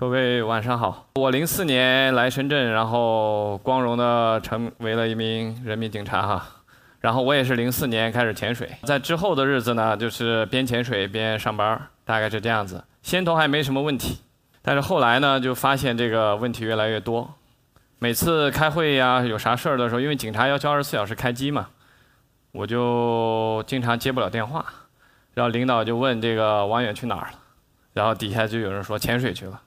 各位晚上好，我零四年来深圳，然后光荣的成为了一名人民警察哈。然后我也是零四年开始潜水，在之后的日子呢，就是边潜水边上班，大概是这样子。先头还没什么问题，但是后来呢，就发现这个问题越来越多。每次开会呀，有啥事儿的时候，因为警察要求二十四小时开机嘛，我就经常接不了电话，然后领导就问这个王远去哪儿了，然后底下就有人说潜水去了。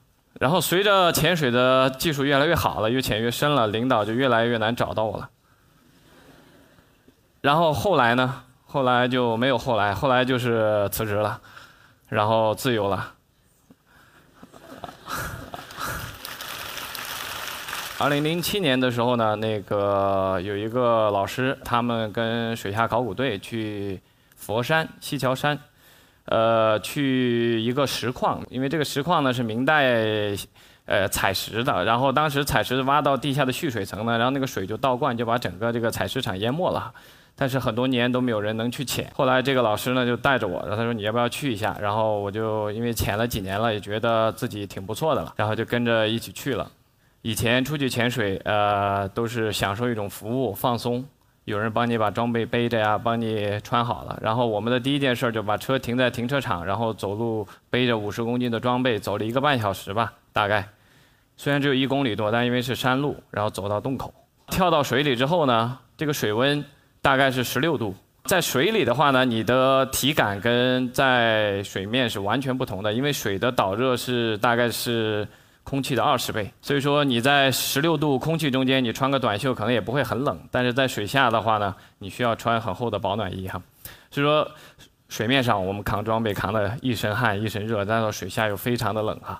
然后随着潜水的技术越来越好了，越潜越深了，领导就越来越难找到我了。然后后来呢？后来就没有后来，后来就是辞职了，然后自由了。二零零七年的时候呢，那个有一个老师，他们跟水下考古队去佛山西樵山，呃，去一个石矿，因为这个石矿呢是明代。呃，采石的，然后当时采石挖到地下的蓄水层呢，然后那个水就倒灌，就把整个这个采石场淹没了。但是很多年都没有人能去潜。后来这个老师呢就带着我，然后他说你要不要去一下？然后我就因为潜了几年了，也觉得自己挺不错的了，然后就跟着一起去了。以前出去潜水，呃，都是享受一种服务放松，有人帮你把装备背着呀，帮你穿好了。然后我们的第一件事就把车停在停车场，然后走路背着五十公斤的装备，走了一个半小时吧。大概，虽然只有一公里多，但因为是山路，然后走到洞口，跳到水里之后呢，这个水温大概是十六度。在水里的话呢，你的体感跟在水面是完全不同的，因为水的导热是大概是空气的二十倍。所以说你在十六度空气中间，你穿个短袖可能也不会很冷，但是在水下的话呢，你需要穿很厚的保暖衣哈。所以说。水面上我们扛装备扛得一身汗一身热，但到水下又非常的冷哈。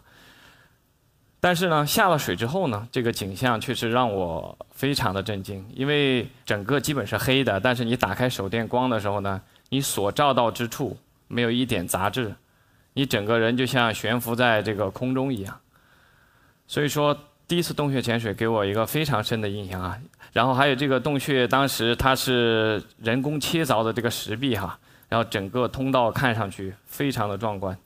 但是呢，下了水之后呢，这个景象确实让我非常的震惊，因为整个基本是黑的，但是你打开手电光的时候呢，你所照到之处没有一点杂质，你整个人就像悬浮在这个空中一样。所以说，第一次洞穴潜水给我一个非常深的印象啊。然后还有这个洞穴，当时它是人工切凿的这个石壁哈。然后整个通道看上去非常的壮观，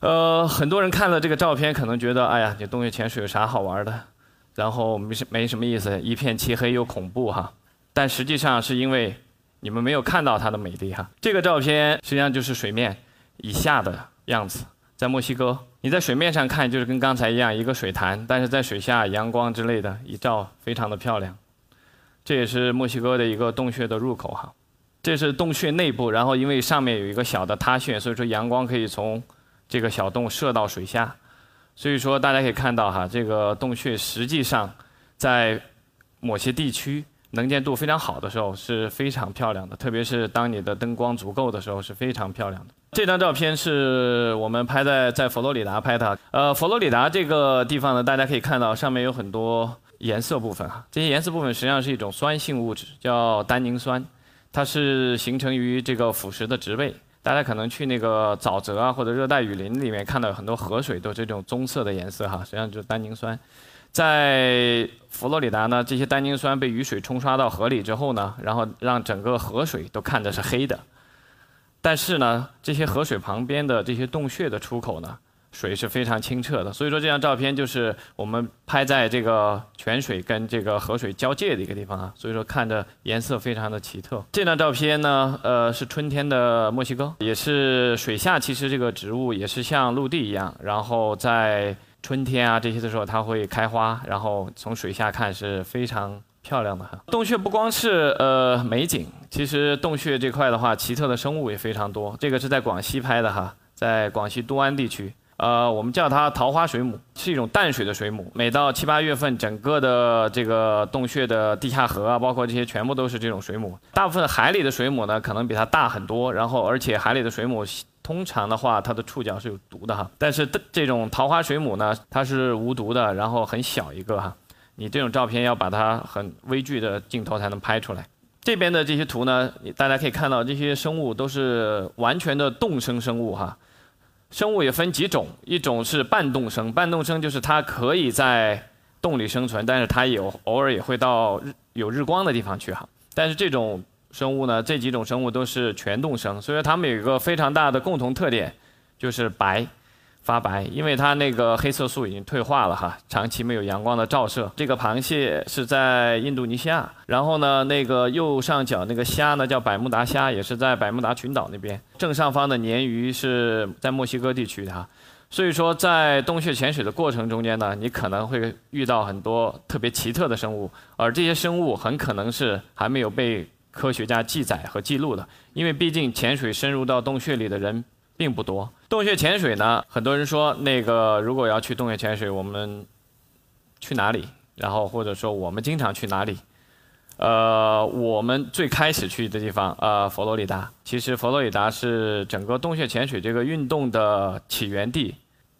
呃，很多人看了这个照片，可能觉得，哎呀，这洞穴潜水有啥好玩的？然后没什没什么意思，一片漆黑又恐怖哈。但实际上是因为你们没有看到它的美丽哈。这个照片实际上就是水面以下的样子，在墨西哥，你在水面上看就是跟刚才一样一个水潭，但是在水下阳光之类的一照，非常的漂亮。这也是墨西哥的一个洞穴的入口哈。这是洞穴内部，然后因为上面有一个小的塌陷，所以说阳光可以从这个小洞射到水下。所以说大家可以看到哈，这个洞穴实际上在某些地区能见度非常好的时候是非常漂亮的，特别是当你的灯光足够的时候是非常漂亮的。这张照片是我们拍在在佛罗里达拍的，呃，佛罗里达这个地方呢，大家可以看到上面有很多颜色部分哈，这些颜色部分实际上是一种酸性物质，叫单宁酸。它是形成于这个腐蚀的植被，大家可能去那个沼泽啊或者热带雨林里面看到很多河水都这种棕色的颜色哈，实际上就是单宁酸。在佛罗里达呢，这些单宁酸被雨水冲刷到河里之后呢，然后让整个河水都看着是黑的。但是呢，这些河水旁边的这些洞穴的出口呢。水是非常清澈的，所以说这张照片就是我们拍在这个泉水跟这个河水交界的一个地方啊，所以说看着颜色非常的奇特。这张照片呢，呃，是春天的墨西哥，也是水下其实这个植物也是像陆地一样，然后在春天啊这些的时候它会开花，然后从水下看是非常漂亮的哈。洞穴不光是呃美景，其实洞穴这块的话，奇特的生物也非常多。这个是在广西拍的哈，在广西都安地区。呃，我们叫它桃花水母，是一种淡水的水母。每到七八月份，整个的这个洞穴的地下河啊，包括这些全部都是这种水母。大部分海里的水母呢，可能比它大很多。然后，而且海里的水母通常的话，它的触角是有毒的哈。但是这种桃花水母呢，它是无毒的，然后很小一个哈。你这种照片要把它很微距的镜头才能拍出来。这边的这些图呢，大家可以看到，这些生物都是完全的动生生物哈。生物也分几种，一种是半动生，半动生就是它可以在洞里生存，但是它有偶尔也会到日有日光的地方去哈。但是这种生物呢，这几种生物都是全动生，所以它们有一个非常大的共同特点，就是白，发白，因为它那个黑色素已经退化了哈，长期没有阳光的照射。这个螃蟹是在印度尼西亚，然后呢，那个右上角那个虾呢叫百慕达虾，也是在百慕达群岛那边。正上方的鲶鱼是在墨西哥地区的哈，所以说在洞穴潜水的过程中间呢，你可能会遇到很多特别奇特的生物，而这些生物很可能是还没有被科学家记载和记录的，因为毕竟潜水深入到洞穴里的人。并不多。洞穴潜水呢，很多人说那个如果要去洞穴潜水，我们去哪里？然后或者说我们经常去哪里？呃，我们最开始去的地方，呃，佛罗里达。其实佛罗里达是整个洞穴潜水这个运动的起源地。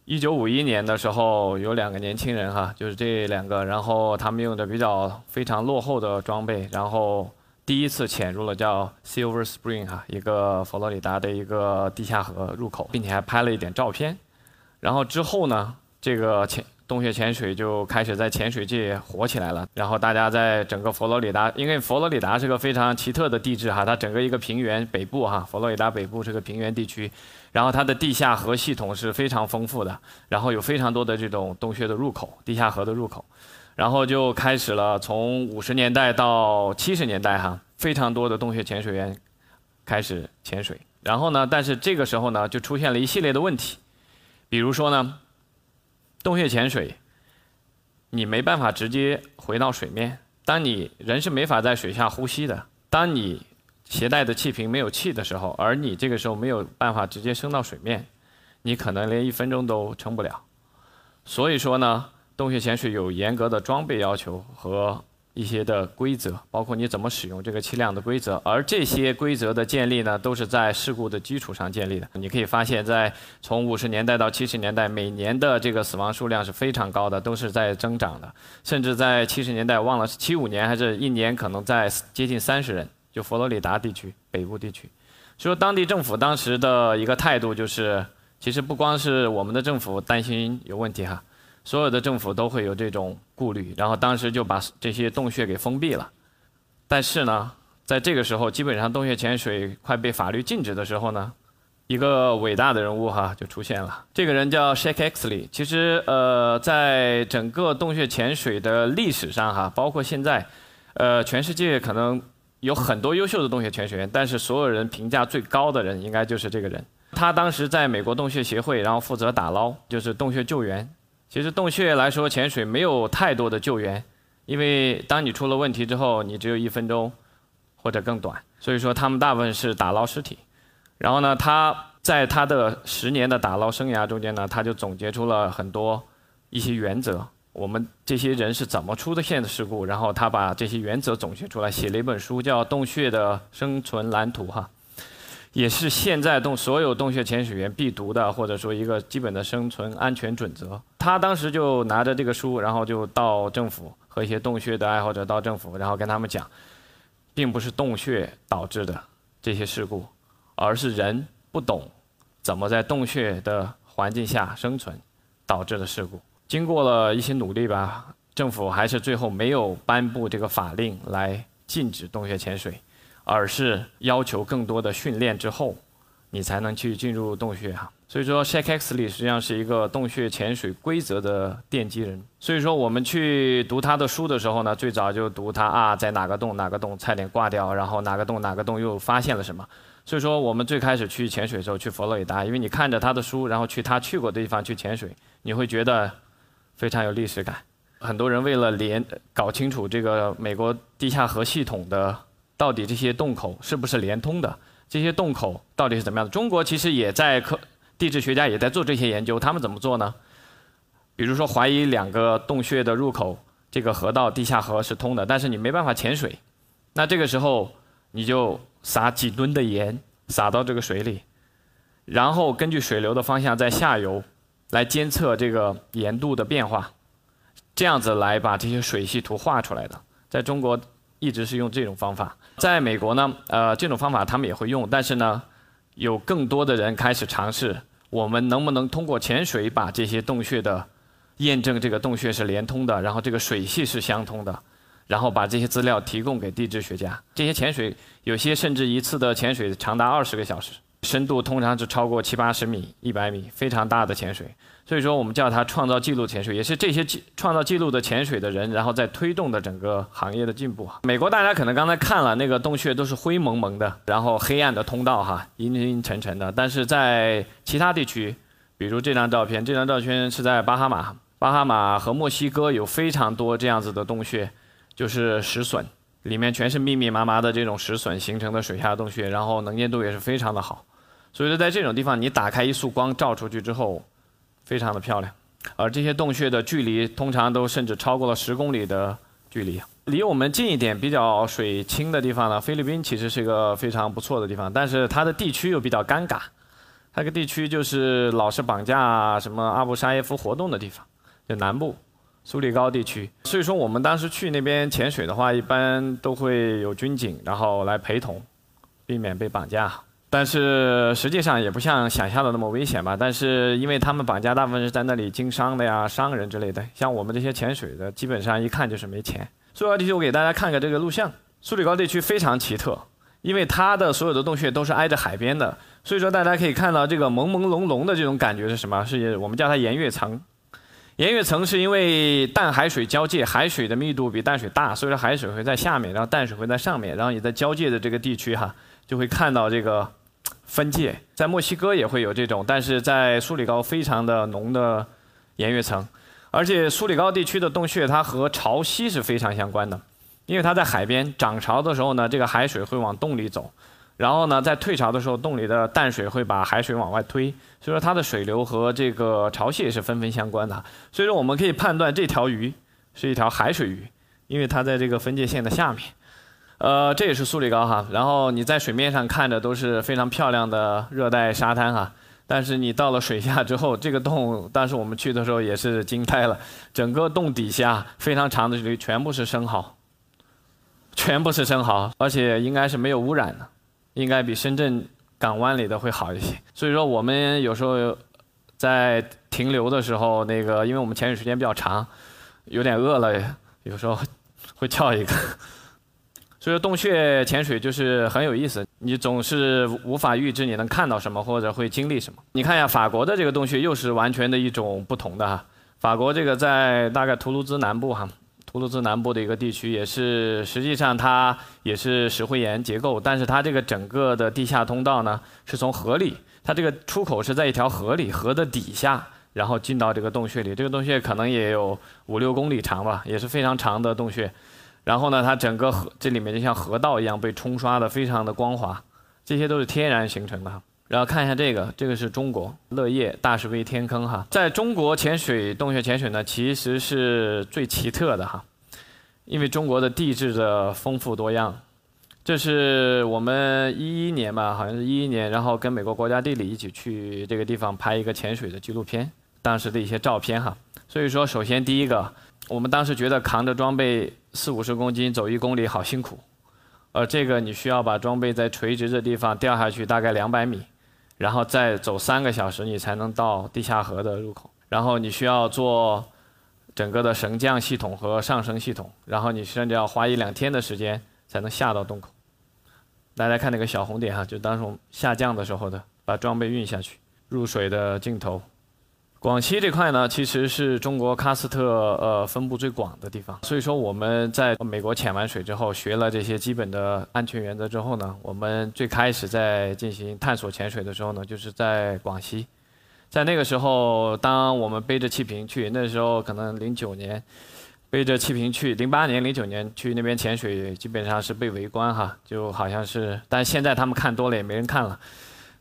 一九五一年的时候，有两个年轻人哈，就是这两个，然后他们用的比较非常落后的装备，然后。第一次潜入了叫 Silver Spring 哈，一个佛罗里达的一个地下河入口，并且还拍了一点照片。然后之后呢，这个潜洞穴潜水就开始在潜水界火起来了。然后大家在整个佛罗里达，因为佛罗里达是个非常奇特的地质哈，它整个一个平原北部哈，佛罗里达北部是个平原地区，然后它的地下河系统是非常丰富的，然后有非常多的这种洞穴的入口，地下河的入口。然后就开始了，从五十年代到七十年代，哈，非常多的洞穴潜水员开始潜水。然后呢，但是这个时候呢，就出现了一系列的问题，比如说呢，洞穴潜水，你没办法直接回到水面，当你人是没法在水下呼吸的，当你携带的气瓶没有气的时候，而你这个时候没有办法直接升到水面，你可能连一分钟都撑不了。所以说呢。洞穴潜水有严格的装备要求和一些的规则，包括你怎么使用这个气量的规则。而这些规则的建立呢，都是在事故的基础上建立的。你可以发现，在从五十年代到七十年代，每年的这个死亡数量是非常高的，都是在增长的。甚至在七十年代，忘了是七五年还是一年，可能在接近三十人。就佛罗里达地区北部地区，说当地政府当时的一个态度就是，其实不光是我们的政府担心有问题哈。所有的政府都会有这种顾虑，然后当时就把这些洞穴给封闭了。但是呢，在这个时候，基本上洞穴潜水快被法律禁止的时候呢，一个伟大的人物哈就出现了。这个人叫 Shake Exley。其实呃，在整个洞穴潜水的历史上哈，包括现在，呃，全世界可能有很多优秀的洞穴潜水员，但是所有人评价最高的人应该就是这个人。他当时在美国洞穴协会，然后负责打捞，就是洞穴救援。其实洞穴来说，潜水没有太多的救援，因为当你出了问题之后，你只有一分钟或者更短。所以说，他们大部分是打捞尸体。然后呢，他在他的十年的打捞生涯中间呢，他就总结出了很多一些原则。我们这些人是怎么出的现的事故？然后他把这些原则总结出来，写了一本书，叫《洞穴的生存蓝图》哈。也是现在洞所有洞穴潜水员必读的，或者说一个基本的生存安全准则。他当时就拿着这个书，然后就到政府和一些洞穴的爱好者到政府，然后跟他们讲，并不是洞穴导致的这些事故，而是人不懂怎么在洞穴的环境下生存导致的事故。经过了一些努力吧，政府还是最后没有颁布这个法令来禁止洞穴潜水。而是要求更多的训练之后，你才能去进入洞穴哈。所以说，Shake Exley 实际上是一个洞穴潜水规则的奠基人。所以说，我们去读他的书的时候呢，最早就读他啊，在哪个洞哪个洞差点挂掉，然后哪个洞哪个洞又发现了什么。所以说，我们最开始去潜水的时候去佛罗里达，因为你看着他的书，然后去他去过的地方去潜水，你会觉得非常有历史感。很多人为了连搞清楚这个美国地下河系统的。到底这些洞口是不是连通的？这些洞口到底是怎么样的？中国其实也在科地质学家也在做这些研究，他们怎么做呢？比如说怀疑两个洞穴的入口，这个河道地下河是通的，但是你没办法潜水，那这个时候你就撒几吨的盐撒到这个水里，然后根据水流的方向在下游来监测这个盐度的变化，这样子来把这些水系图画出来的。在中国。一直是用这种方法，在美国呢，呃，这种方法他们也会用，但是呢，有更多的人开始尝试，我们能不能通过潜水把这些洞穴的验证，这个洞穴是连通的，然后这个水系是相通的，然后把这些资料提供给地质学家。这些潜水有些甚至一次的潜水长达二十个小时，深度通常是超过七八十米、一百米，非常大的潜水。所以说，我们叫它创造纪录潜水，也是这些记创造记录的潜水的人，然后在推动的整个行业的进步。美国大家可能刚才看了那个洞穴都是灰蒙蒙的，然后黑暗的通道哈，阴阴沉沉的。但是在其他地区，比如这张照片，这张照片是在巴哈马，巴哈马和墨西哥有非常多这样子的洞穴，就是石笋，里面全是密密麻麻的这种石笋形成的水下洞穴，然后能见度也是非常的好。所以说，在这种地方，你打开一束光照出去之后。非常的漂亮，而这些洞穴的距离通常都甚至超过了十公里的距离。离我们近一点、比较水清的地方呢，菲律宾其实是一个非常不错的地方，但是它的地区又比较尴尬。它个地区就是老是绑架什么阿布沙耶夫活动的地方，就南部苏里高地区。所以说，我们当时去那边潜水的话，一般都会有军警，然后来陪同，避免被绑架。但是实际上也不像想象的那么危险吧。但是因为他们绑架大部分是在那里经商的呀、商人之类的，像我们这些潜水的，基本上一看就是没钱。苏里高地区，我给大家看个这个录像。苏里高地区非常奇特，因为它的所有的洞穴都是挨着海边的，所以说大家可以看到这个朦朦胧胧的这种感觉是什么？是我们叫它岩跃层。岩跃层是因为淡海水交界，海水的密度比淡水大，所以说海水会在下面，然后淡水会在上面，然后你在交界的这个地区哈，就会看到这个。分界在墨西哥也会有这种，但是在苏里高非常的浓的盐跃层，而且苏里高地区的洞穴它和潮汐是非常相关的，因为它在海边涨潮的时候呢，这个海水会往洞里走，然后呢在退潮的时候，洞里的淡水会把海水往外推，所以说它的水流和这个潮汐也是纷纷相关的，所以说我们可以判断这条鱼是一条海水鱼，因为它在这个分界线的下面。呃，这也是苏里高哈，然后你在水面上看着都是非常漂亮的热带沙滩哈，但是你到了水下之后，这个洞当时我们去的时候也是惊呆了，整个洞底下非常长的距离全部是生蚝，全部是生蚝，而且应该是没有污染的，应该比深圳港湾里的会好一些。所以说我们有时候在停留的时候，那个因为我们潜水时间比较长，有点饿了，有时候会叫一个。就是洞穴潜水就是很有意思，你总是无法预知你能看到什么或者会经历什么。你看一下法国的这个洞穴，又是完全的一种不同的哈。法国这个在大概图卢兹南部哈，图卢兹南部的一个地区，也是实际上它也是石灰岩结构，但是它这个整个的地下通道呢是从河里，它这个出口是在一条河里，河的底下，然后进到这个洞穴里。这个洞穴可能也有五六公里长吧，也是非常长的洞穴。然后呢，它整个河这里面就像河道一样被冲刷的非常的光滑，这些都是天然形成的。然后看一下这个，这个是中国乐业大石碑天坑哈，在中国潜水洞穴潜水呢，其实是最奇特的哈，因为中国的地质的丰富多样。这是我们一一年吧，好像是一一年，然后跟美国国家地理一起去这个地方拍一个潜水的纪录片，当时的一些照片哈。所以说，首先第一个。我们当时觉得扛着装备四五十公斤走一公里好辛苦，而这个你需要把装备在垂直的地方掉下去大概两百米，然后再走三个小时你才能到地下河的入口，然后你需要做整个的绳降系统和上升系统，然后你甚至要花一两天的时间才能下到洞口。大家看那个小红点哈，就当时我们下降的时候的，把装备运下去入水的镜头。广西这块呢，其实是中国喀斯特呃分布最广的地方，所以说我们在美国潜完水之后，学了这些基本的安全原则之后呢，我们最开始在进行探索潜水的时候呢，就是在广西，在那个时候，当我们背着气瓶去，那时候可能零九年，背着气瓶去，零八年、零九年去那边潜水，基本上是被围观哈，就好像是，但现在他们看多了也没人看了。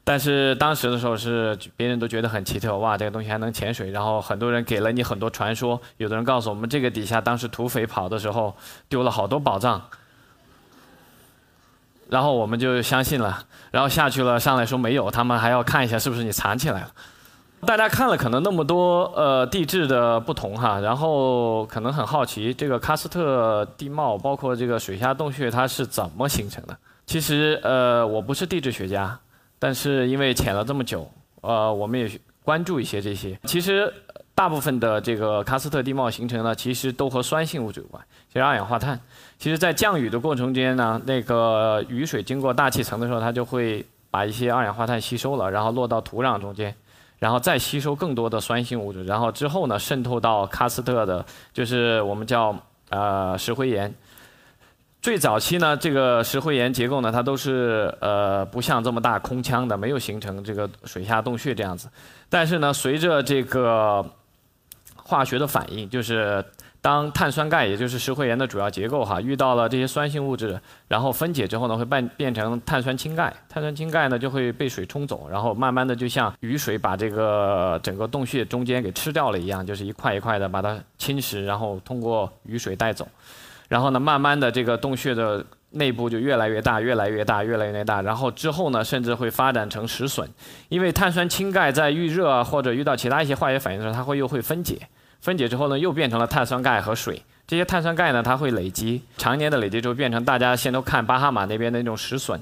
但是当时的时候是别人都觉得很奇特，哇，这个东西还能潜水，然后很多人给了你很多传说，有的人告诉我们这个底下当时土匪跑的时候丢了好多宝藏，然后我们就相信了，然后下去了上来说没有，他们还要看一下是不是你藏起来了。大家看了可能那么多呃地质的不同哈，然后可能很好奇这个喀斯特地貌，包括这个水下洞穴它是怎么形成的。其实呃我不是地质学家。但是因为潜了这么久，呃，我们也关注一些这些。其实大部分的这个喀斯特地貌形成呢，其实都和酸性物质有关，就是二氧化碳。其实，在降雨的过程中间呢，那个雨水经过大气层的时候，它就会把一些二氧化碳吸收了，然后落到土壤中间，然后再吸收更多的酸性物质，然后之后呢渗透到喀斯特的，就是我们叫呃石灰岩。最早期呢，这个石灰岩结构呢，它都是呃不像这么大空腔的，没有形成这个水下洞穴这样子。但是呢，随着这个化学的反应，就是当碳酸钙，也就是石灰岩的主要结构哈，遇到了这些酸性物质，然后分解之后呢，会变变成碳酸氢钙。碳酸氢钙呢就会被水冲走，然后慢慢的就像雨水把这个整个洞穴中间给吃掉了一样，就是一块一块的把它侵蚀，然后通过雨水带走。然后呢，慢慢的这个洞穴的内部就越来越大，越来越大，越来越大。然后之后呢，甚至会发展成石笋，因为碳酸氢钙在遇热或者遇到其他一些化学反应的时候，它会又会分解，分解之后呢，又变成了碳酸钙和水。这些碳酸钙呢，它会累积，常年的累积之后变成大家现在都看巴哈马那边的那种石笋。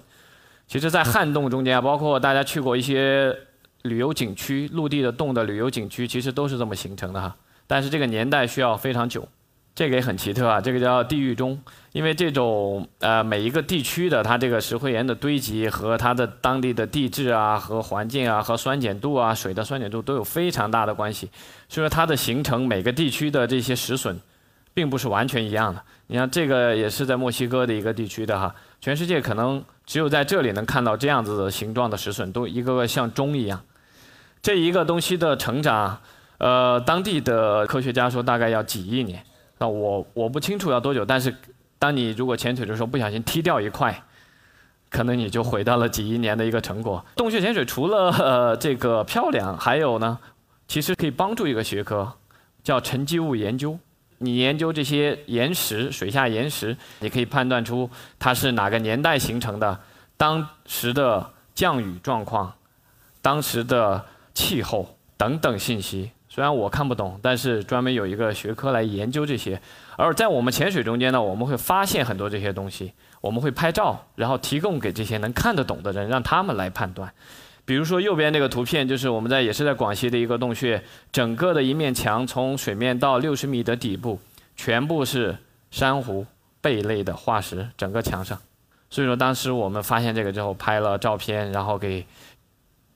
其实，在旱洞中间啊，包括大家去过一些旅游景区、陆地的洞的旅游景区，其实都是这么形成的哈。但是这个年代需要非常久。这个也很奇特啊，这个叫地狱钟，因为这种呃每一个地区的它这个石灰岩的堆积和它的当地的地质啊和环境啊和酸碱度啊水的酸碱度都有非常大的关系，所以说它的形成每个地区的这些石笋，并不是完全一样的。你看这个也是在墨西哥的一个地区的哈，全世界可能只有在这里能看到这样子的形状的石笋，都一个个像钟一样。这一个东西的成长，呃，当地的科学家说大概要几亿年。那我我不清楚要多久，但是当你如果潜水的时候不小心踢掉一块，可能你就毁掉了几亿年的一个成果。洞穴潜水除了呃这个漂亮，还有呢，其实可以帮助一个学科，叫沉积物研究。你研究这些岩石，水下岩石，你可以判断出它是哪个年代形成的，当时的降雨状况，当时的气候等等信息。虽然我看不懂，但是专门有一个学科来研究这些。而在我们潜水中间呢，我们会发现很多这些东西，我们会拍照，然后提供给这些能看得懂的人，让他们来判断。比如说右边这个图片，就是我们在也是在广西的一个洞穴，整个的一面墙从水面到六十米的底部，全部是珊瑚、贝类的化石，整个墙上。所以说当时我们发现这个之后，拍了照片，然后给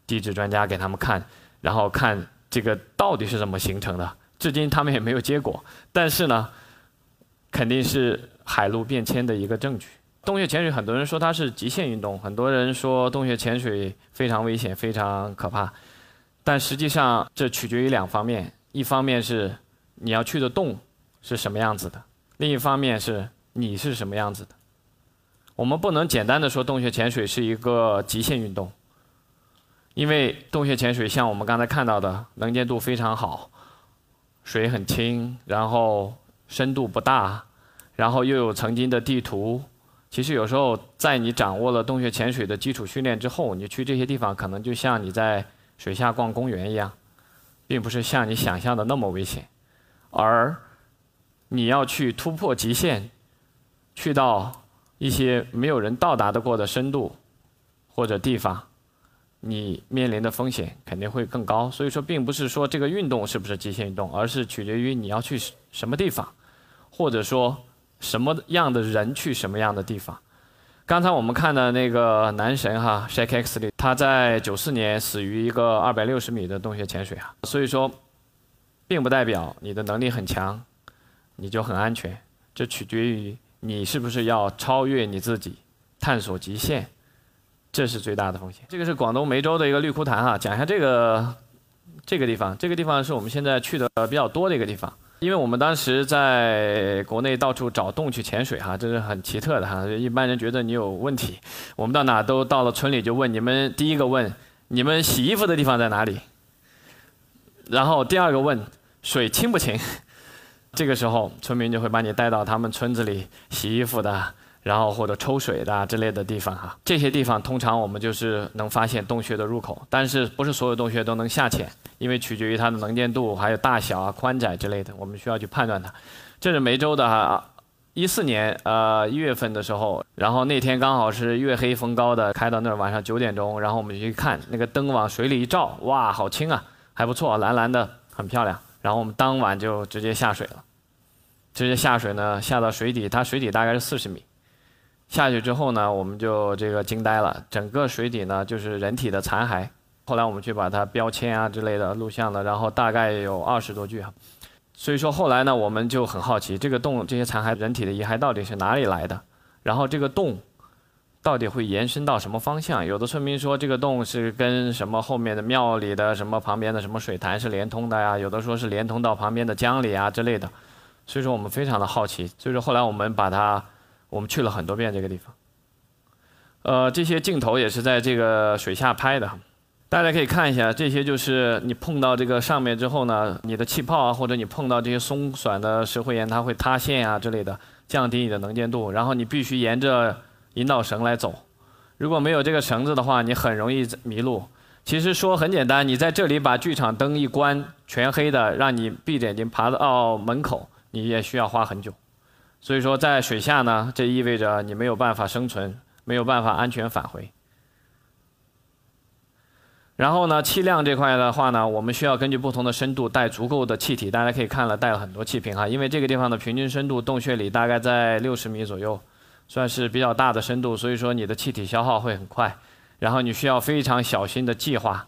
地质专家给他们看，然后看。这个到底是怎么形成的？至今他们也没有结果。但是呢，肯定是海陆变迁的一个证据。洞穴潜水，很多人说它是极限运动，很多人说洞穴潜水非常危险、非常可怕。但实际上，这取决于两方面：一方面是你要去的洞是什么样子的；另一方面是你是什么样子的。我们不能简单的说洞穴潜水是一个极限运动。因为洞穴潜水像我们刚才看到的，能见度非常好，水很清，然后深度不大，然后又有曾经的地图。其实有时候在你掌握了洞穴潜水的基础训练之后，你去这些地方可能就像你在水下逛公园一样，并不是像你想象的那么危险。而你要去突破极限，去到一些没有人到达的过的深度或者地方。你面临的风险肯定会更高，所以说并不是说这个运动是不是极限运动，而是取决于你要去什么地方，或者说什么样的人去什么样的地方。刚才我们看的那个男神哈，Shake X，他在九四年死于一个二百六十米的洞穴潜水啊，所以说，并不代表你的能力很强，你就很安全，这取决于你是不是要超越你自己，探索极限。这是最大的风险。这个是广东梅州的一个绿枯潭哈，讲一下这个这个地方。这个地方是我们现在去的比较多的一个地方，因为我们当时在国内到处找洞去潜水哈，这是很奇特的哈。一般人觉得你有问题，我们到哪都到了村里就问你们，第一个问你们洗衣服的地方在哪里，然后第二个问水清不清，这个时候村民就会把你带到他们村子里洗衣服的。然后或者抽水的之类的地方哈，这些地方通常我们就是能发现洞穴的入口，但是不是所有洞穴都能下潜，因为取决于它的能见度、还有大小啊、宽窄之类的，我们需要去判断它。这是梅州的哈，一四年呃一月份的时候，然后那天刚好是月黑风高的，开到那儿晚上九点钟，然后我们就去看那个灯往水里一照，哇，好清啊，还不错，蓝蓝的，很漂亮。然后我们当晚就直接下水了，直接下水呢，下到水底，它水底大概是四十米。下去之后呢，我们就这个惊呆了，整个水底呢就是人体的残骸。后来我们去把它标签啊之类的录像了，然后大概有二十多具哈。所以说后来呢，我们就很好奇，这个洞这些残骸人体的遗骸到底是哪里来的？然后这个洞到底会延伸到什么方向？有的村民说这个洞是跟什么后面的庙里的什么旁边的什么水潭是连通的呀？有的说是连通到旁边的江里啊之类的。所以说我们非常的好奇，所以说后来我们把它，我们去了很多遍这个地方。呃，这些镜头也是在这个水下拍的。大家可以看一下，这些就是你碰到这个上面之后呢，你的气泡啊，或者你碰到这些松软的石灰岩，它会塌陷啊之类的，降低你的能见度。然后你必须沿着引导绳来走，如果没有这个绳子的话，你很容易迷路。其实说很简单，你在这里把剧场灯一关，全黑的，让你闭着眼睛爬到门口，你也需要花很久。所以说，在水下呢，这意味着你没有办法生存，没有办法安全返回。然后呢，气量这块的话呢，我们需要根据不同的深度带足够的气体。大家可以看了，带了很多气瓶哈，因为这个地方的平均深度洞穴里大概在六十米左右，算是比较大的深度，所以说你的气体消耗会很快。然后你需要非常小心的计划。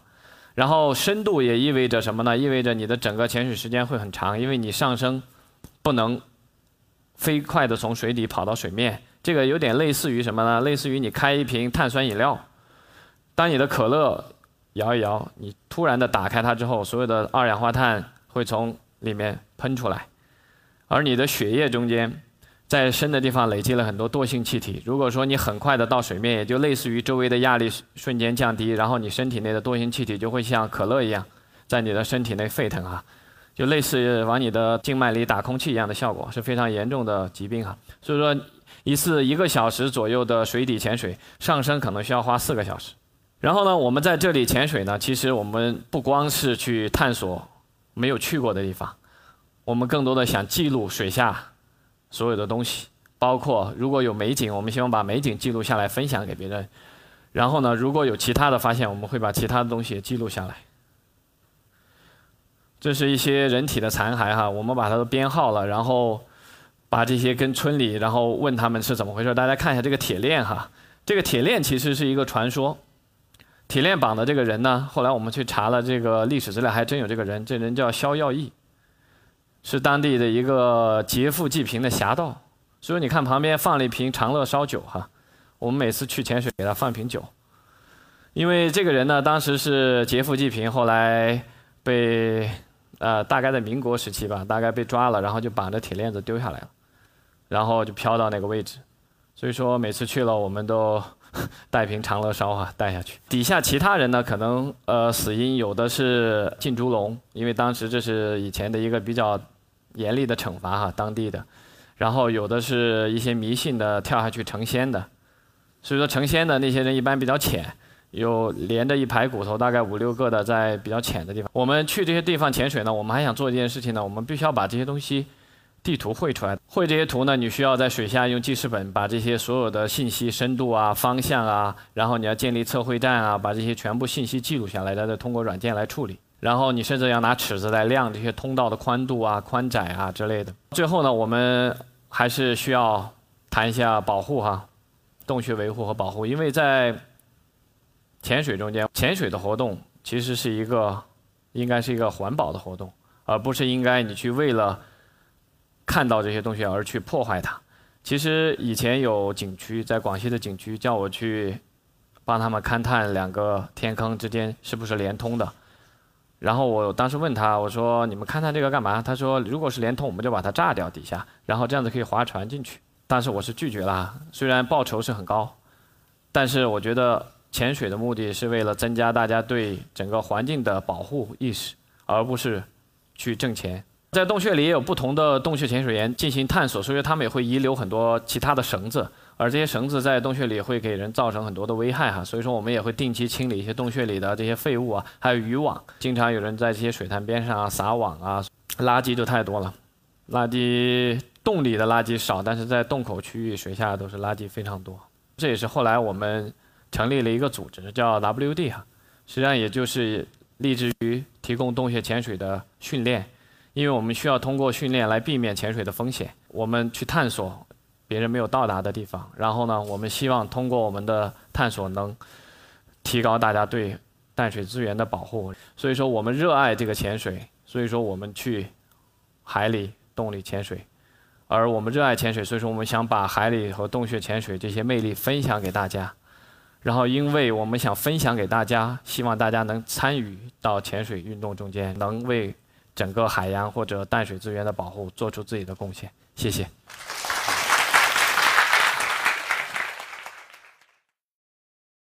然后深度也意味着什么呢？意味着你的整个潜水时间会很长，因为你上升不能飞快地从水底跑到水面。这个有点类似于什么呢？类似于你开一瓶碳酸饮料，当你的可乐。摇一摇，你突然的打开它之后，所有的二氧化碳会从里面喷出来，而你的血液中间，在深的地方累积了很多惰性气体。如果说你很快的到水面，也就类似于周围的压力瞬间降低，然后你身体内的惰性气体就会像可乐一样，在你的身体内沸腾啊，就类似往你的静脉里打空气一样的效果，是非常严重的疾病哈。所以说，一次一个小时左右的水底潜水，上升可能需要花四个小时。然后呢，我们在这里潜水呢，其实我们不光是去探索没有去过的地方，我们更多的想记录水下所有的东西，包括如果有美景，我们希望把美景记录下来分享给别人。然后呢，如果有其他的发现，我们会把其他的东西记录下来。这是一些人体的残骸哈，我们把它都编号了，然后把这些跟村里，然后问他们是怎么回事。大家看一下这个铁链哈，这个铁链其实是一个传说。铁链绑的这个人呢，后来我们去查了这个历史资料，还真有这个人。这人叫萧耀义，是当地的一个劫富济贫的侠盗。所以你看旁边放了一瓶长乐烧酒哈，我们每次去潜水给他放瓶酒，因为这个人呢当时是劫富济贫，后来被呃大概在民国时期吧，大概被抓了，然后就绑着铁链子丢下来了，然后就飘到那个位置。所以说每次去了我们都。带瓶长乐烧啊，带下去。底下其他人呢，可能呃死因有的是进猪笼，因为当时这是以前的一个比较严厉的惩罚哈，当地的。然后有的是一些迷信的跳下去成仙的，所以说成仙的那些人一般比较浅，有连着一排骨头，大概五六个的在比较浅的地方。我们去这些地方潜水呢，我们还想做一件事情呢，我们必须要把这些东西。地图绘出来，绘这些图呢，你需要在水下用记事本把这些所有的信息、深度啊、方向啊，然后你要建立测绘站啊，把这些全部信息记录下来，再通过软件来处理。然后你甚至要拿尺子来量这些通道的宽度啊、宽窄啊之类的。最后呢，我们还是需要谈一下保护哈，洞穴维护和保护，因为在潜水中间，潜水的活动其实是一个应该是一个环保的活动，而不是应该你去为了。看到这些东西而去破坏它，其实以前有景区在广西的景区叫我去帮他们勘探两个天坑之间是不是连通的，然后我当时问他我说你们勘探这个干嘛？他说如果是连通我们就把它炸掉底下，然后这样子可以划船进去。但是我是拒绝了，虽然报酬是很高，但是我觉得潜水的目的是为了增加大家对整个环境的保护意识，而不是去挣钱。在洞穴里也有不同的洞穴潜水员进行探索，所以他们也会遗留很多其他的绳子，而这些绳子在洞穴里会给人造成很多的危害哈。所以说我们也会定期清理一些洞穴里的这些废物啊，还有渔网。经常有人在这些水潭边上啊撒网啊，垃圾就太多了。垃圾洞里的垃圾少，但是在洞口区域水下都是垃圾非常多。这也是后来我们成立了一个组织叫 WD 哈，实际上也就是立志于提供洞穴潜水的训练。因为我们需要通过训练来避免潜水的风险，我们去探索，别人没有到达的地方。然后呢，我们希望通过我们的探索，能提高大家对淡水资源的保护。所以说，我们热爱这个潜水，所以说我们去海里、洞里潜水。而我们热爱潜水，所以说我们想把海里和洞穴潜水这些魅力分享给大家。然后，因为我们想分享给大家，希望大家能参与到潜水运动中间，能为整个海洋或者淡水资源的保护做出自己的贡献。谢谢。